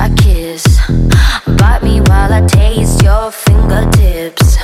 I kiss. Bite me while I taste your fingertips.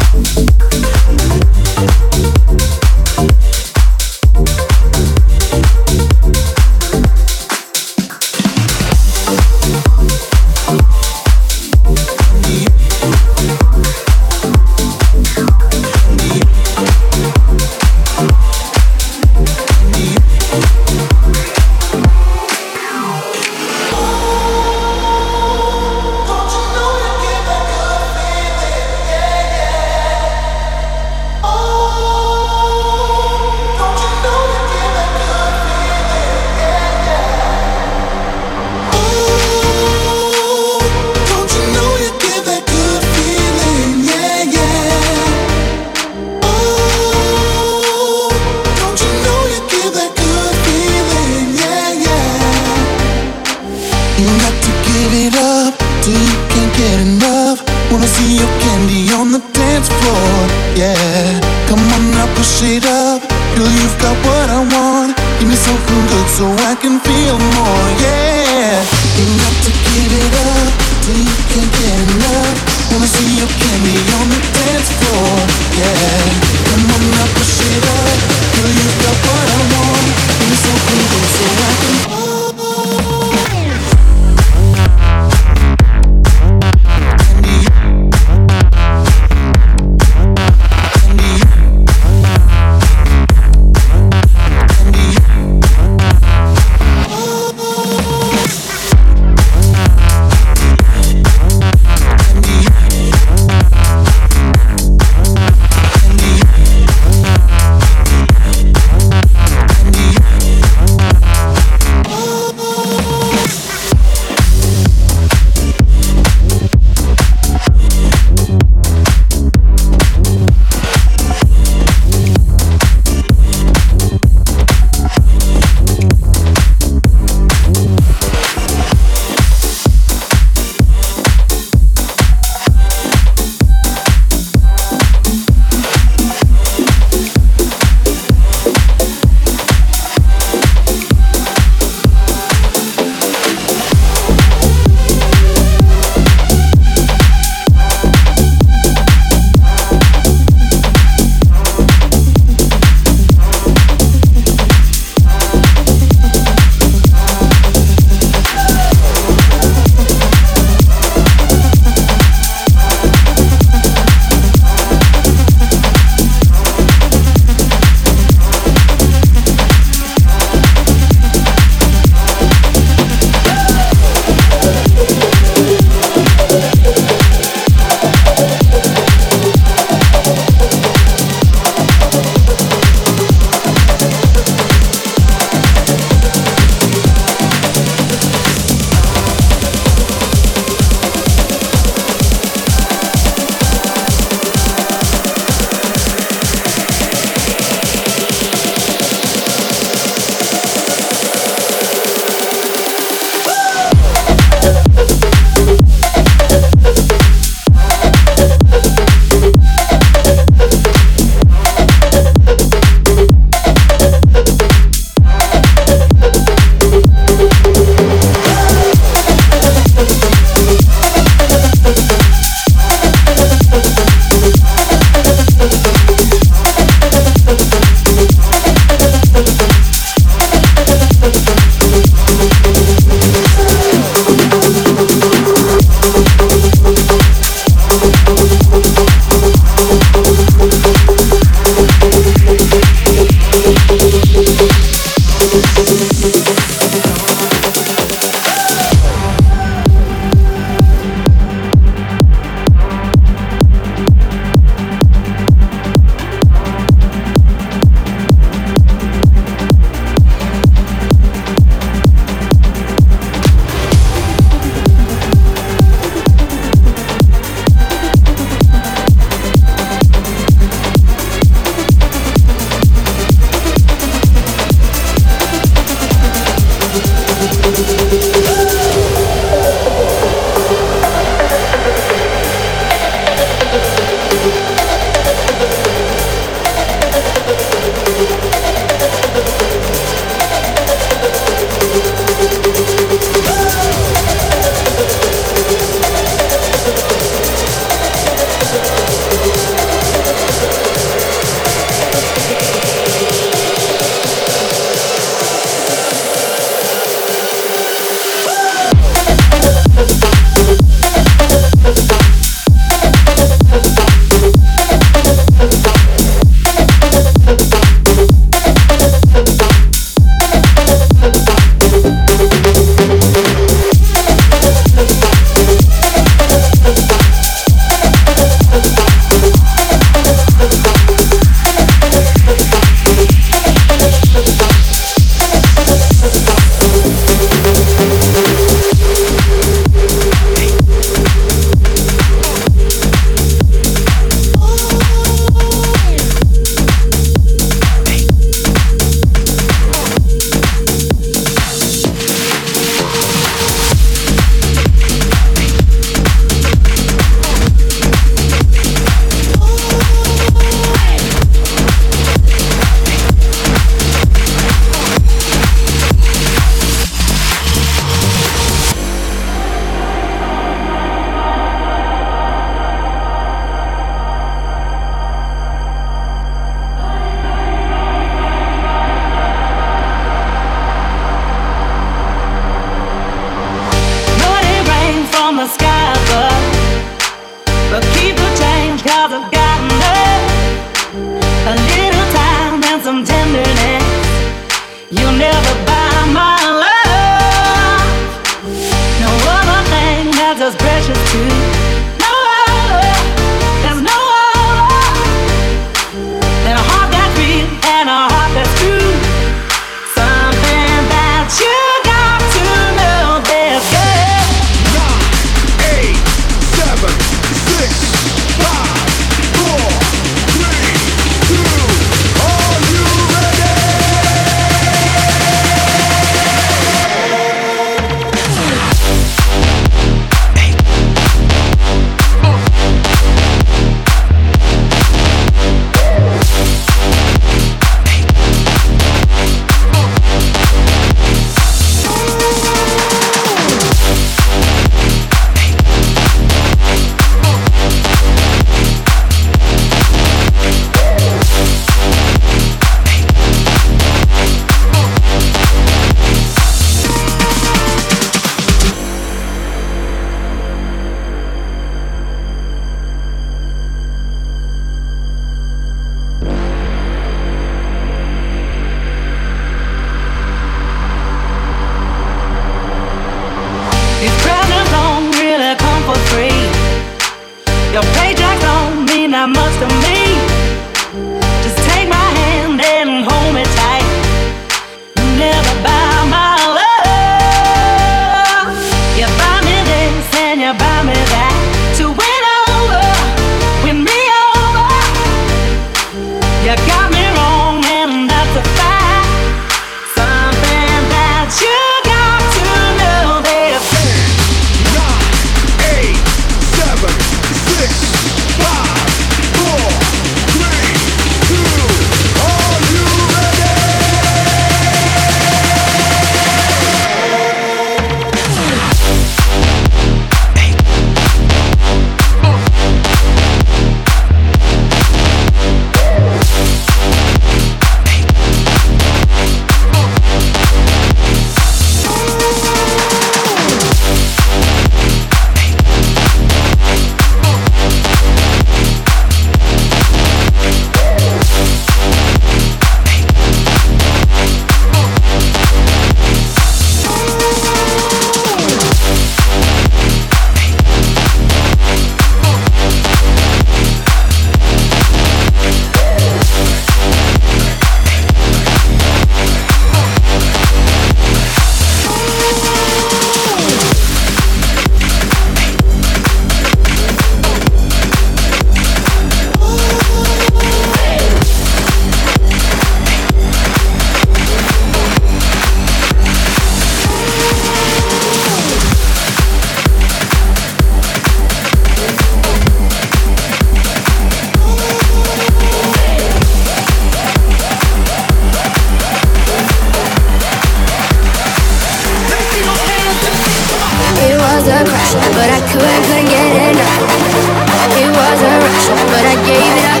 It was a rush, but I gave it up.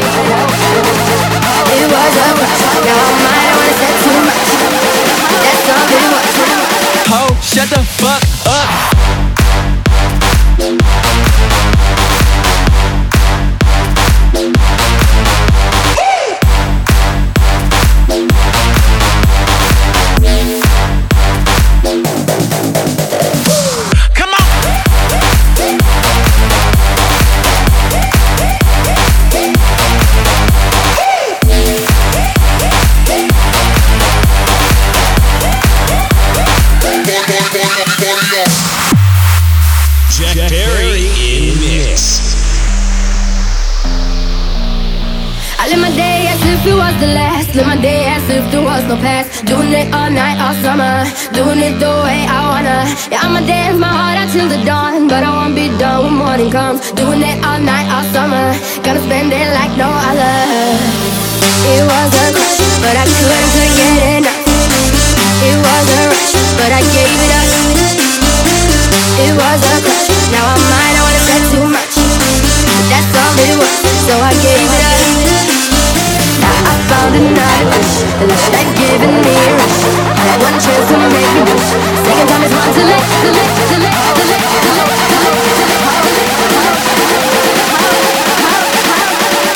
It was a rush. Now I'm wanna say too much. That's all it was. Ho, shut the fuck up. no past. Doing it all night, all summer. Doing it the way I wanna. Yeah, I'ma dance my heart out till the dawn. But I won't be done when morning comes. Doing it all night, all summer. Gonna spend it like no other. It was a crush, but I couldn't, couldn't get enough. It was a rush, but I gave it up. It was a crush, now I'm mine, I wanna spend too much. But that's all it was, so I gave it up wish me a I one chance to make me wish time is hard to to to to to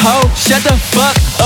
Ho, shut the fuck